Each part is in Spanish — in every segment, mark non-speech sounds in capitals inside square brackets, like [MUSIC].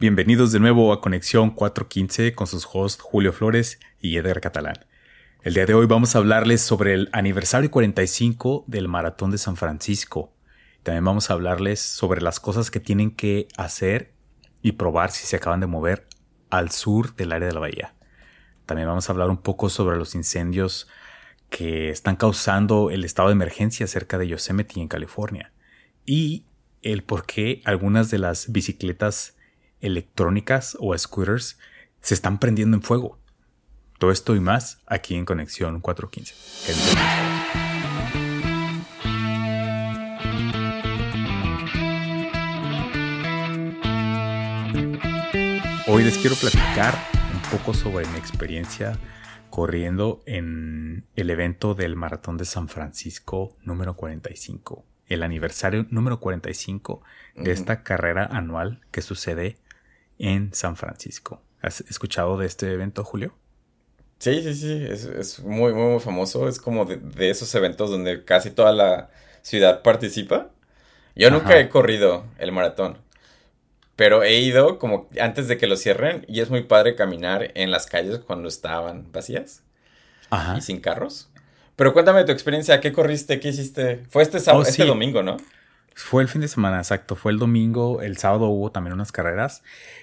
Bienvenidos de nuevo a Conexión 415 con sus hosts Julio Flores y Eder Catalán. El día de hoy vamos a hablarles sobre el aniversario 45 del Maratón de San Francisco. También vamos a hablarles sobre las cosas que tienen que hacer y probar si se acaban de mover al sur del área de la bahía. También vamos a hablar un poco sobre los incendios que están causando el estado de emergencia cerca de Yosemite en California. Y el por qué algunas de las bicicletas electrónicas o scooters se están prendiendo en fuego. Todo esto y más aquí en Conexión 415. Hoy les quiero platicar un poco sobre mi experiencia corriendo en el evento del Maratón de San Francisco número 45, el aniversario número 45 de esta carrera anual que sucede en San Francisco. ¿Has escuchado de este evento, Julio? Sí, sí, sí, es, muy, muy, famoso. Es como de, esos eventos donde casi toda la ciudad participa. Yo nunca he corrido el maratón, pero he ido como antes de que lo cierren y es muy padre caminar en las calles cuando estaban vacías Ajá. y sin carros. Pero cuéntame tu experiencia, ¿qué corriste? ¿Qué hiciste? Fue este, sábado, oh, este domingo, ¿no? Fue el fin de semana, exacto. Fue el domingo. El sábado hubo también unas carreras.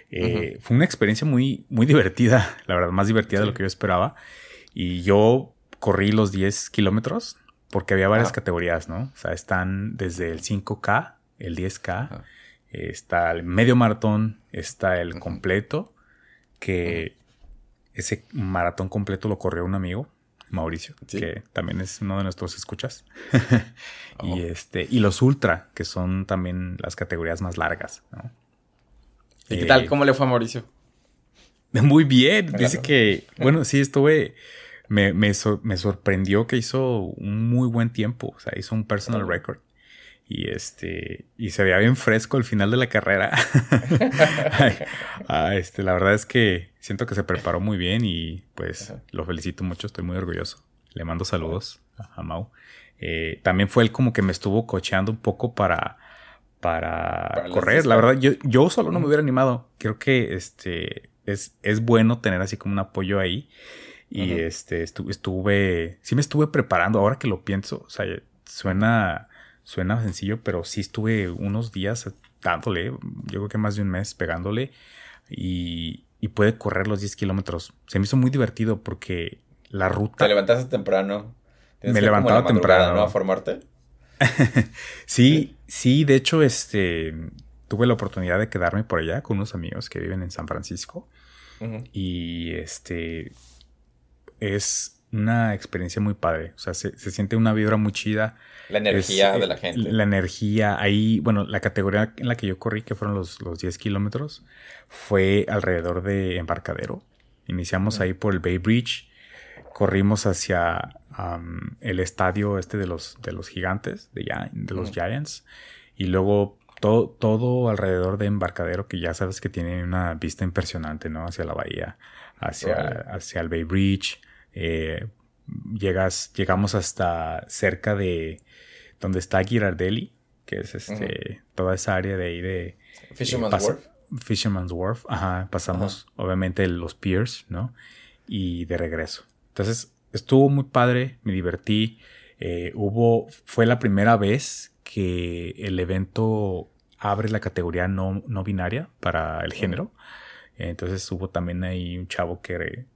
Eh, fue una experiencia muy, muy divertida, [LAUGHS] la verdad, más divertida de lo que yo esperaba. Y yo corrí los 10 kilómetros porque había varias categorías, ¿no? O sea, están desde el 5K, el 10K, está el medio maratón, está el completo, que ese maratón completo lo corrió un amigo Mauricio, que también es uno de nuestros escuchas. [LAUGHS] y este, y los ultra, que son también las categorías más largas, ¿Y qué tal? Eh, ¿Cómo le fue a Mauricio? [LAUGHS] Muy bien. Dice que, bueno, sí, estuve. Me, me, sorprendió que hizo un muy buen tiempo. O sea, hizo un personal record. Y este. Y se veía bien fresco al final de la carrera. [LAUGHS] Ah, este, la verdad es que siento que se preparó muy bien y pues lo felicito mucho, estoy muy orgulloso. Le mando saludos a, Mau. Eh, también fue él como que me estuvo cocheando un poco para, para, correr. La verdad, yo, yo solo no me hubiera animado. Creo que este es, es bueno tener así como un apoyo ahí. Y este estuve, sí me estuve preparando. Ahora que lo pienso, o sea, suena, suena sencillo, pero sí estuve unos días dándole, yo creo que más de un mes pegándole. Y, y puede correr los 10 kilómetros. Se me hizo muy divertido porque la ruta... Te levantaste temprano. Me levantaba temprano. ¿no? A formarte. [LAUGHS] sí, sí, de hecho, este, tuve la oportunidad de quedarme por allá con unos amigos que viven en San Francisco. Y este, es una experiencia muy padre. O sea, se, siente una vibra muy chida. La energía de la eh, gente. La energía. Ahí, bueno, la categoría en la que yo corrí, que fueron los, los 10 kilómetros, fue alrededor de Embarcadero. Iniciamos ahí por el Bay Bridge. Corrimos hacia el estadio este de los, de los gigantes, de, de los Giants. Y luego todo, todo alrededor de Embarcadero, que ya sabes que tiene una vista impresionante, ¿no? Hacia la bahía, hacia, hacia el Bay Bridge. Eh, llegas, llegamos hasta cerca de donde está Girardelli, que es este, toda esa área de ahí de... Fisherman's Wharf. Fisherman's Wharf, ajá, pasamos obviamente los piers, ¿no? Y de regreso. Entonces, estuvo muy padre, me divertí. Eh, hubo, fue la primera vez que el evento abre la categoría no, no binaria para el género. Entonces hubo también ahí un chavo que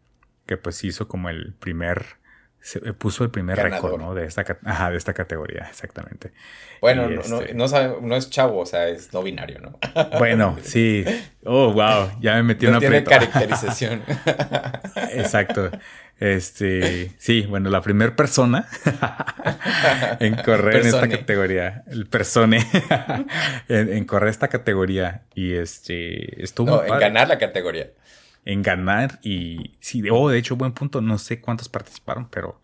que pues hizo como el primer, se eh, puso el primer récord, ¿no? De esta, de esta categoría, exactamente. Bueno, no, este no, no, es chavo, o sea, es no binario, ¿no? [LAUGHS] Bueno, sí. Oh, wow, ya me metí no una tiene caracterización. [LAUGHS] Exacto. Este, sí, bueno, la primera persona [LAUGHS] en correr en esta categoría, el persone, en, correr esta categoría y este, estuvo. No, en ganar la categoría en ganar y sí, oh, de hecho, buen punto, no sé cuántos participaron, pero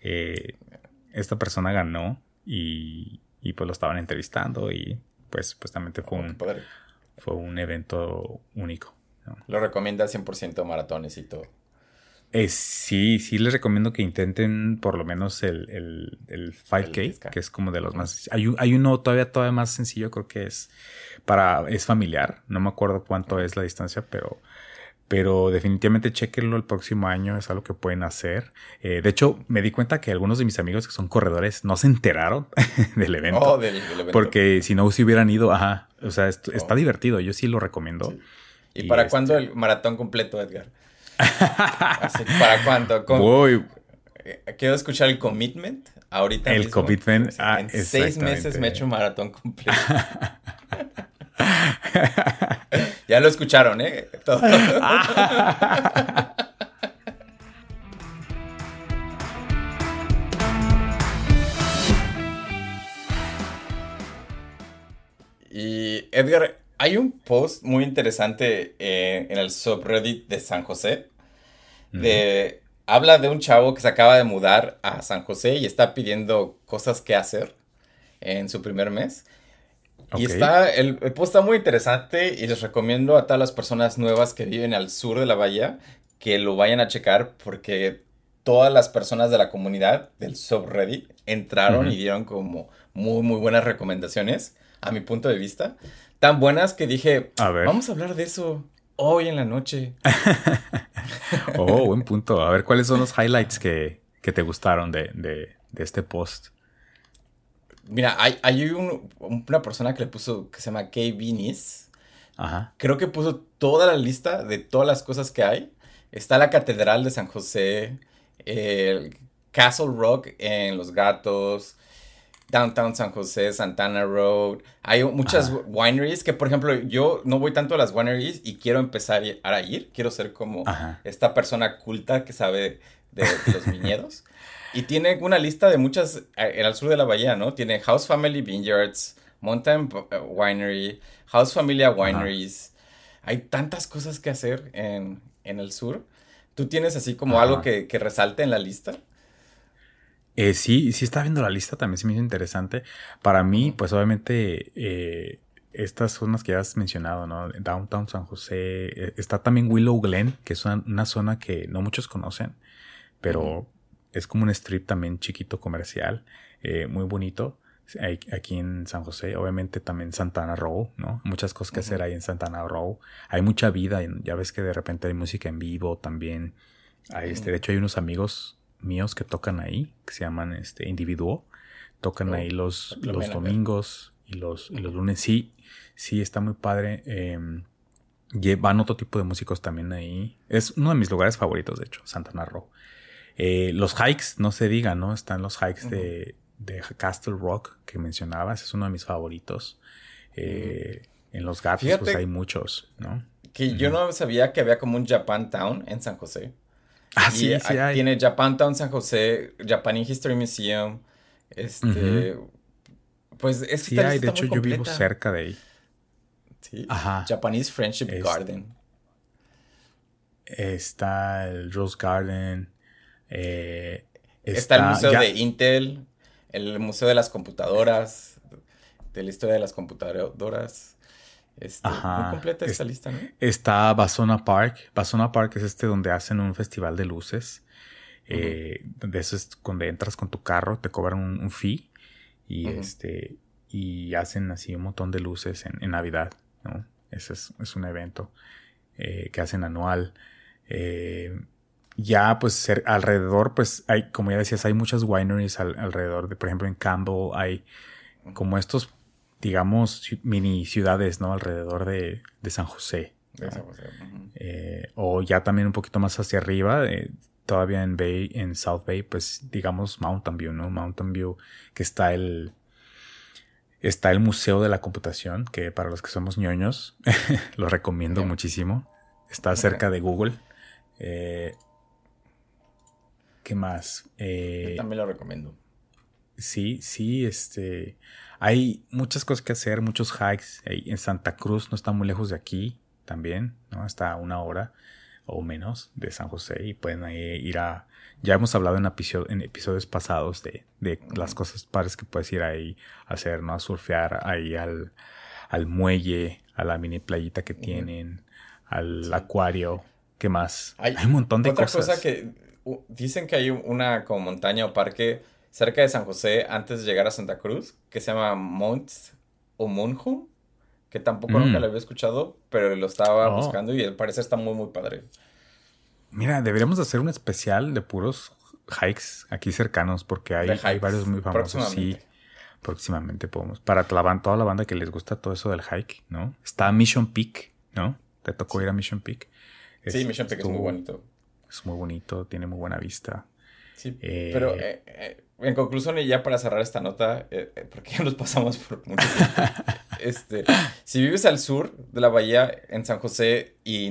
eh, esta persona ganó y, y, pues lo estaban entrevistando y pues supuestamente fue, un, fue un evento único. Lo recomienda 100% maratones y todo. Eh, sí, sí les recomiendo que intenten por lo menos el, el, el 5K, que es como de los más... Hay, hay uno todavía, todavía más sencillo, creo que es para... es familiar, no me acuerdo cuánto es la distancia, pero pero definitivamente chequenlo el próximo año, es algo que pueden hacer. Eh, de hecho, me di cuenta que algunos de mis amigos que son corredores no se enteraron [LAUGHS] del evento. Oh, del, evento. Porque si no se hubieran ido, ajá, o sea, está oh. divertido, yo sí lo recomiendo. ¿Y, para cuándo este el maratón completo, Edgar? [LAUGHS] ¿Para cuándo? Voy. Eh, quiero escuchar el commitment ahorita. El commitment. Ah, en seis meses me he hecho un maratón completo. [LAUGHS] ya lo escucharon, ¿eh? [LAUGHS] y Edgar, hay un post muy interesante eh, en el subreddit de San José. De, habla de un chavo que se acaba de mudar a San José y está pidiendo cosas que hacer en su primer mes. Y está, el, post está muy interesante y les recomiendo a todas las personas nuevas que viven al sur de la bahía que lo vayan a checar porque todas las personas de la comunidad del subreddit entraron y dieron como muy, muy buenas recomendaciones a mi punto de vista. Tan buenas que dije, vamos a hablar de eso hoy en la noche. [LAUGHS] oh, buen punto. A ver, ¿cuáles son los highlights que, te gustaron de, de, de este post? Mira, hay, hay una persona que le puso, que se llama Kay Vinis. Ajá. Creo que puso toda la lista de todas las cosas que hay. Está la Catedral de San José, el Castle Rock en Los Gatos, Downtown San José, Santana Road. Hay muchas wineries que, por ejemplo, yo no voy tanto a las wineries y quiero empezar a ir. Quiero ser como esta persona culta que sabe de, de los viñedos. [LAUGHS] Y tiene una lista de muchas eh, en el sur de la bahía, ¿no? Tiene House Family Vineyards, Mountain eh, Winery, House Familia Wineries. Hay tantas cosas que hacer en, el sur. ¿Tú tienes así como algo que, resalte en la lista? Eh, sí, sí está viendo la lista, también se me hizo interesante. Para mí, pues obviamente, estas zonas que ya has mencionado, ¿no? Downtown San José, está también Willow Glen, que es una, zona que no muchos conocen, pero es como un strip también chiquito comercial, eh, muy bonito. aquí en San José, obviamente también Santana Row, ¿no? Muchas cosas que hacer ahí en Santana Row. Hay mucha vida, ya ves que de repente hay música en vivo también. Hay, este, de hecho hay unos amigos míos que tocan ahí, que se llaman este Individuo. Tocan oh, ahí los, los domingos y los, y los lunes. Sí, sí, está muy padre. Eh, van otro tipo de músicos también ahí. Es uno de mis lugares favoritos, de hecho, Santana Row. Eh, los hikes, no se diga, ¿no? Están los hikes de, Castle Rock que mencionabas, es uno de mis favoritos. Eh, en los gatos, pues hay muchos, ¿no? Que yo no sabía que había como un Japantown en San José. Ah, sí, sí hay. Tiene Japantown San José, Japanese History Museum, este... Pues es que sí, hay, de hecho yo vivo cerca de ahí. Sí. Ajá. Japanese Friendship Garden. Está el Rose Garden. Eh, está, el Museo de Intel, el Museo de las Computadoras, de la historia de las computadoras. Este, muy completa esta lista, ¿no? Está Basona Park. Basona Park es este donde hacen un festival de luces. Eh, de eso es cuando entras con tu carro, te cobran un, fee y este y hacen así un montón de luces en, Navidad, ¿no? Ese es, un evento eh, que hacen anual. Eh, ya pues alrededor, pues hay, como ya decías, hay muchas wineries alrededor de, por ejemplo, en Campbell hay como estos, digamos, mini ciudades, ¿no? Alrededor de, San José. Eh, o ya también un poquito más hacia arriba, eh, todavía en Bay, en South Bay, pues digamos Mountain View, ¿no? Mountain View, que está el, está el Museo de la Computación, que para los que somos ñoños, [LAUGHS] lo recomiendo muchísimo. Está cerca de Google. Eh, ¿Qué más? Eh, también lo recomiendo. Sí, sí, este. Hay muchas cosas que hacer, muchos hikes. En Santa Cruz no está muy lejos de aquí también, ¿no? Está a una hora o menos de San José y pueden ir a. Ya hemos hablado en, en episodios pasados de, las cosas padres que puedes ir ahí a hacer, ¿no? A surfear ahí al, al muelle, a la mini playita que tienen, al acuario. ¿Qué más? Hay, un montón de otra cosas. cosa que dicen que hay una como montaña o parque cerca de San José antes de llegar a Santa Cruz que se llama Mount Omunhum, que tampoco nunca mm. lo había escuchado, pero lo estaba oh. buscando y al parecer está muy muy padre. Mira, deberíamos hacer un especial de puros hikes aquí cercanos porque hay, hay varios muy famosos. Sí, próximamente podemos. Para toda la banda que les gusta todo eso del hike, ¿no? Está Mission Peak, ¿no? Te tocó ir a Mission Peak. sí, Mission Peak es muy bonito. Es muy bonito, tiene muy buena vista. Sí, eh, pero eh, eh, en conclusión, y ya para cerrar esta nota, porque ya nos pasamos por mucho tiempo. [LAUGHS] este, si vives al sur de la bahía, en San José, y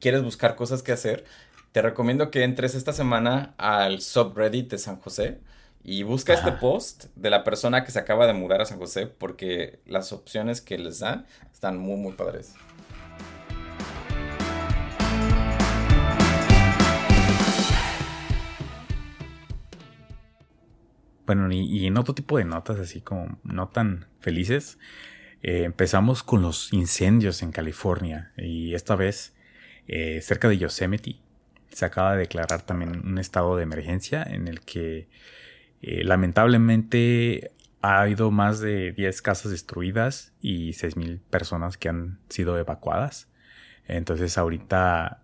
quieres buscar cosas que hacer, te recomiendo que entres esta semana al subreddit de San José y busca este post de la persona que se acaba de mudar a San José porque las opciones que les dan están muy, muy padres. Bueno, y, en otro tipo de notas, así como no tan felices, eh, empezamos con los incendios en California y esta vez eh, cerca de Yosemite se acaba de declarar también un estado de emergencia en el que eh, lamentablemente ha habido más de 10 casas destruidas y 6.000 personas que han sido evacuadas. Entonces ahorita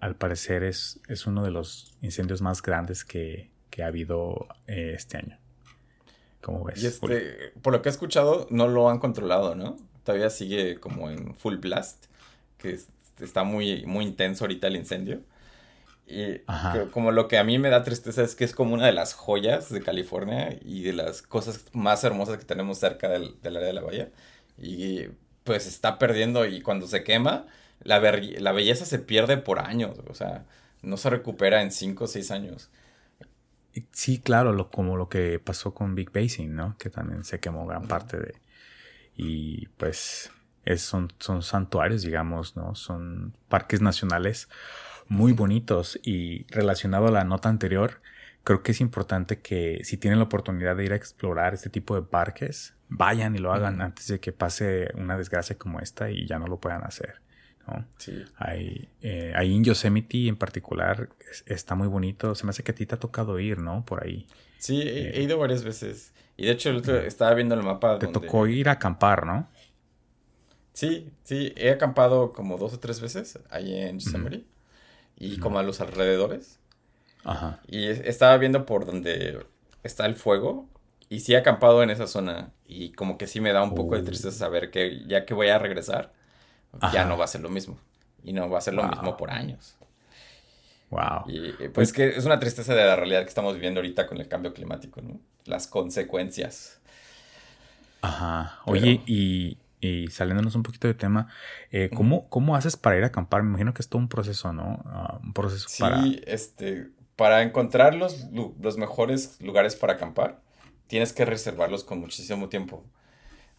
al parecer es, es, uno de los incendios más grandes que, ha habido eh, este año. ¿Cómo ves? Este, por lo que he escuchado, no lo han controlado, ¿no? Todavía sigue como en full blast, que está muy, muy intenso ahorita el incendio. Y como lo que a mí me da tristeza es que es como una de las joyas de California y de las cosas más hermosas que tenemos cerca del, área de la bahía. Y pues está perdiendo y cuando se quema, la, la belleza se pierde por años. O sea, no se recupera en 5 o 6 años. Sí, claro, lo, como lo que pasó con Big Basin, ¿no? Que también se quemó gran parte de... Y pues son, son santuarios, digamos, ¿no? Son parques nacionales muy bonitos y relacionado a la nota anterior, creo que es importante que si tienen la oportunidad de ir a explorar este tipo de parques, vayan y lo hagan antes de que pase una desgracia como esta y ya no lo puedan hacer. ¿No? Sí. Hay, eh, ahí en Yosemite en particular está muy bonito. Se me hace que a ti te ha tocado ir, ¿no? Por ahí. Sí, he, eh, ido varias veces. Y de hecho, estaba viendo el mapa. Te tocó ir a acampar, ¿no? Sí, sí, he acampado como dos o tres veces ahí en Yosemite y como a los alrededores. Ajá. Y estaba viendo por donde está el fuego y sí he acampado en esa zona y como que sí me da un poco de tristeza saber que ya que voy a regresar, ya no va a ser lo mismo. Y no va a ser lo mismo por años. Wow. Y pues, pues que es una tristeza de la realidad que estamos viviendo ahorita con el cambio climático, ¿no? Las consecuencias. Ajá. Oye, y y saliéndonos un poquito de tema, eh, ¿cómo, ¿cómo, haces para ir a acampar? Me imagino que es todo un proceso, ¿no? Ah, un proceso para... Sí, este, para encontrar los, los, mejores lugares para acampar, tienes que reservarlos con muchísimo tiempo.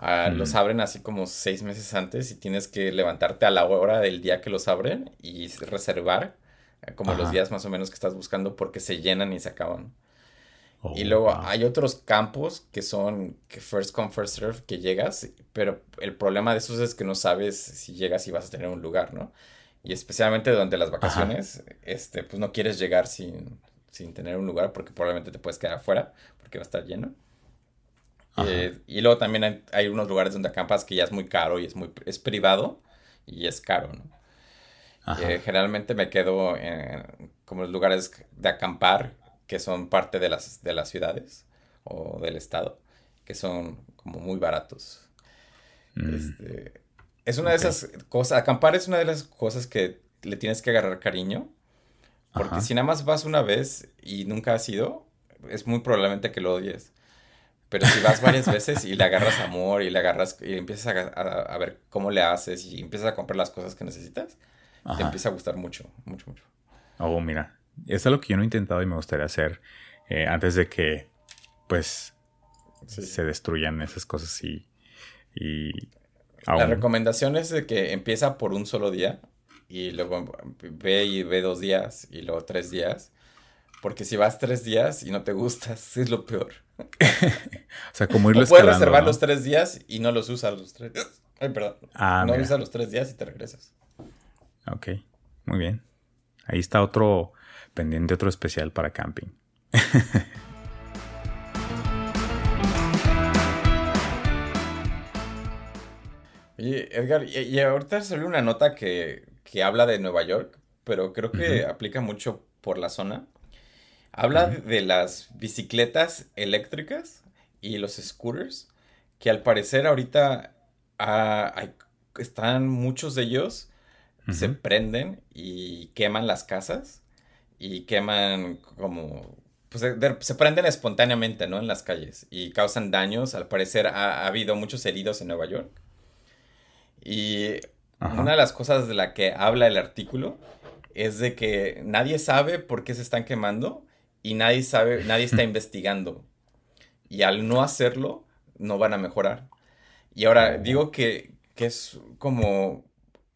Ah, los abren así como seis meses antes y tienes que levantarte a la hora del día que los abren y reservar eh, como los días más o menos que estás buscando porque se llenan y se acaban. Y oh, luego hay otros campos que son first come, first serve, que llegas, pero el problema de esos es que no sabes si llegas y vas a tener un lugar, ¿no? Y especialmente durante las vacaciones, este, pues no quieres llegar sin, sin tener un lugar porque probablemente te puedes quedar afuera porque va a estar lleno. Eh, y luego también hay, unos lugares donde acampas que ya es muy caro y es muy es privado y es caro, ¿no? Eh, generalmente me quedo en como los lugares de acampar que son parte de las, de las ciudades o del estado, que son como muy baratos. Mm. Este, es una de esas cosas, acampar es una de las cosas que le tienes que agarrar cariño, porque si nada más vas una vez y nunca has ido, es muy probablemente que lo odies. Pero si vas varias veces y le agarras amor y le agarras y empiezas a, ver cómo le haces y empiezas a comprar las cosas que necesitas, te empieza a gustar mucho, mucho, mucho. Oh, mira, es algo que yo no he intentado y me gustaría hacer eh, antes de que, pues, se destruyan esas cosas y... La recomendación es de que empieza por un solo día y luego ve y ve dos días y luego tres días. Porque si vas tres días y no te gustas, [LAUGHS] es lo peor. [LAUGHS] o sea, como irlo o Puedes reservar los tres días y no los usas los tres. Ay, perdón. Ah, no usas los tres días y te regresas. Ok. muy bien. Ahí está otro pendiente, otro especial para camping. [LAUGHS] Oye, Edgar, y, ahorita salió una nota que, habla de Nueva York, pero creo que aplica mucho por la zona. Habla de las bicicletas eléctricas y los scooters, que al parecer ahorita ah, están muchos de ellos, se prenden y queman las casas y queman como... Pues se prenden espontáneamente, ¿no? En las calles y causan daños. Al parecer ha, habido muchos heridos en Nueva York. Y una de las cosas de la que habla el artículo es de que nadie sabe por qué se están quemando y nadie sabe, nadie está investigando. Y al no hacerlo, no van a mejorar. Y ahora digo que, que es como,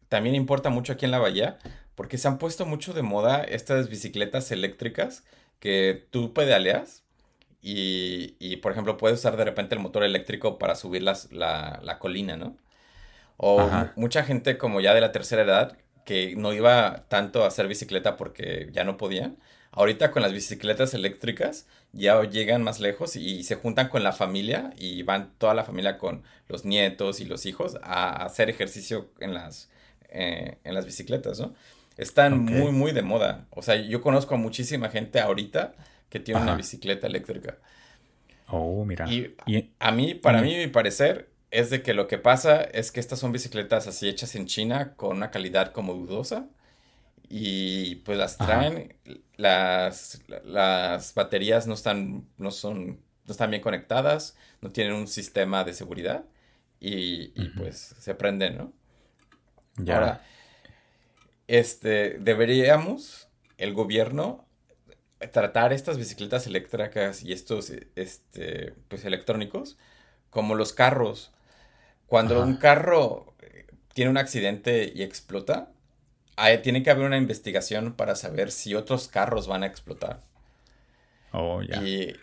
también importa mucho aquí en la bahía, porque se han puesto mucho de moda estas bicicletas eléctricas que tú pedaleas y, y por ejemplo, puedes usar de repente el motor eléctrico para subir las, la, la colina, ¿no? O mucha gente como ya de la tercera edad que no iba tanto a hacer bicicleta porque ya no podían. Ahorita con las bicicletas eléctricas ya llegan más lejos y se juntan con la familia y van toda la familia con los nietos y los hijos a hacer ejercicio en las, eh, en las bicicletas, ¿no? Están muy, muy de moda. O sea, yo conozco a muchísima gente ahorita que tiene una bicicleta eléctrica. Oh, mira. Y, a mí, para mí, mi parecer, es de que lo que pasa es que estas son bicicletas así hechas en China con una calidad como dudosa y pues las traen, las, las baterías no están, no son, no están bien conectadas, no tienen un sistema de seguridad y, pues se prenden, ¿no? Ya. Ahora, este, deberíamos, el gobierno, tratar estas bicicletas eléctricas y estos, este, pues electrónicos como los carros. Cuando un carro eh, tiene un accidente y explota, tiene que haber una investigación para saber si otros carros van a explotar. Oh, ya. Y,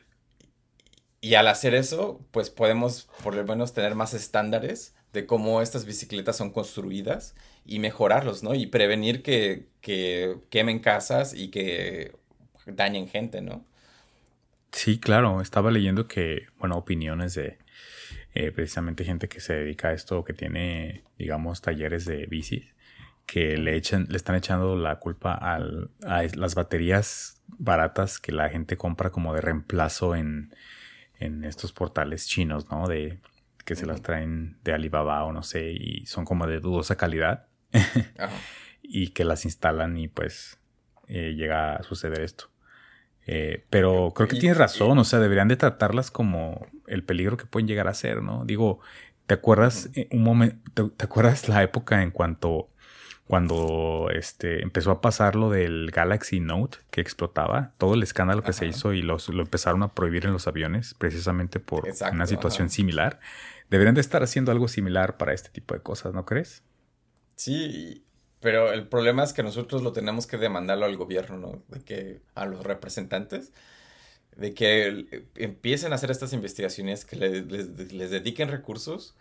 y al hacer eso, pues podemos por lo menos tener más estándares de cómo estas bicicletas son construidas y mejorarlos, ¿no? Y prevenir que, que quemen casas y que dañen gente, ¿no? Sí, claro. Estaba leyendo que, bueno, opiniones de eh, precisamente gente que se dedica a esto, que tiene, digamos, talleres de bicis, que le, echan, le están echando la culpa al, a las baterías baratas que la gente compra como de reemplazo en, en estos portales chinos, ¿no? De que se las traen de Alibaba o no sé, y son como de dudosa calidad. [LAUGHS] y que las instalan y pues eh, llega a suceder esto. Eh, pero creo que tienes razón, o sea, deberían de tratarlas como el peligro que pueden llegar a ser, ¿no? Digo, ¿te acuerdas un momento, te, acuerdas la época en cuanto cuando este empezó a pasar lo del Galaxy Note que explotaba, todo el escándalo que se hizo y los, lo empezaron a prohibir en los aviones precisamente por una situación similar. Deberían de estar haciendo algo similar para este tipo de cosas, ¿no crees? Sí, pero el problema es que nosotros lo tenemos que demandarlo al gobierno, ¿no? De que a los representantes, de que empiecen a hacer estas investigaciones, que les, les dediquen recursos.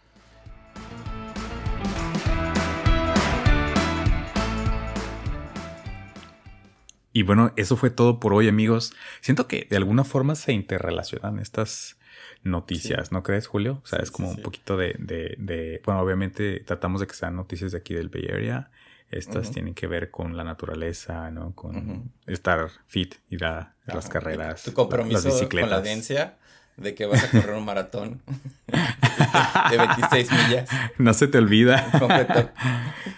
Y bueno, eso fue todo por hoy, amigos. Siento que de alguna forma se interrelacionan estas noticias, ¿no crees, Julio? O sea, es como un poquito de, de, de, bueno, obviamente tratamos de que sean noticias de aquí del Bay Area, estas tienen que ver con la naturaleza, ¿no? Con estar fit, ir a, las carreras. Tu compromiso con la audiencia de que vas a correr un maratón [LAUGHS] de 26 millas. [LAUGHS] No se te olvida. [LAUGHS]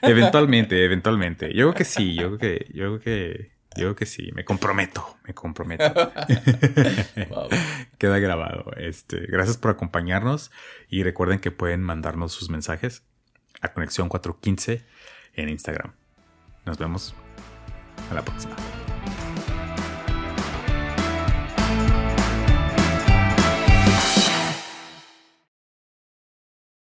eventualmente, eventualmente. Yo creo que sí, yo creo que, yo creo que, yo creo que sí. Me comprometo, me comprometo. [LAUGHS] [LAUGHS] Queda grabado. Este, gracias por acompañarnos y recuerden que pueden mandarnos sus mensajes a conexión 415 en Instagram. Nos vemos a la próxima.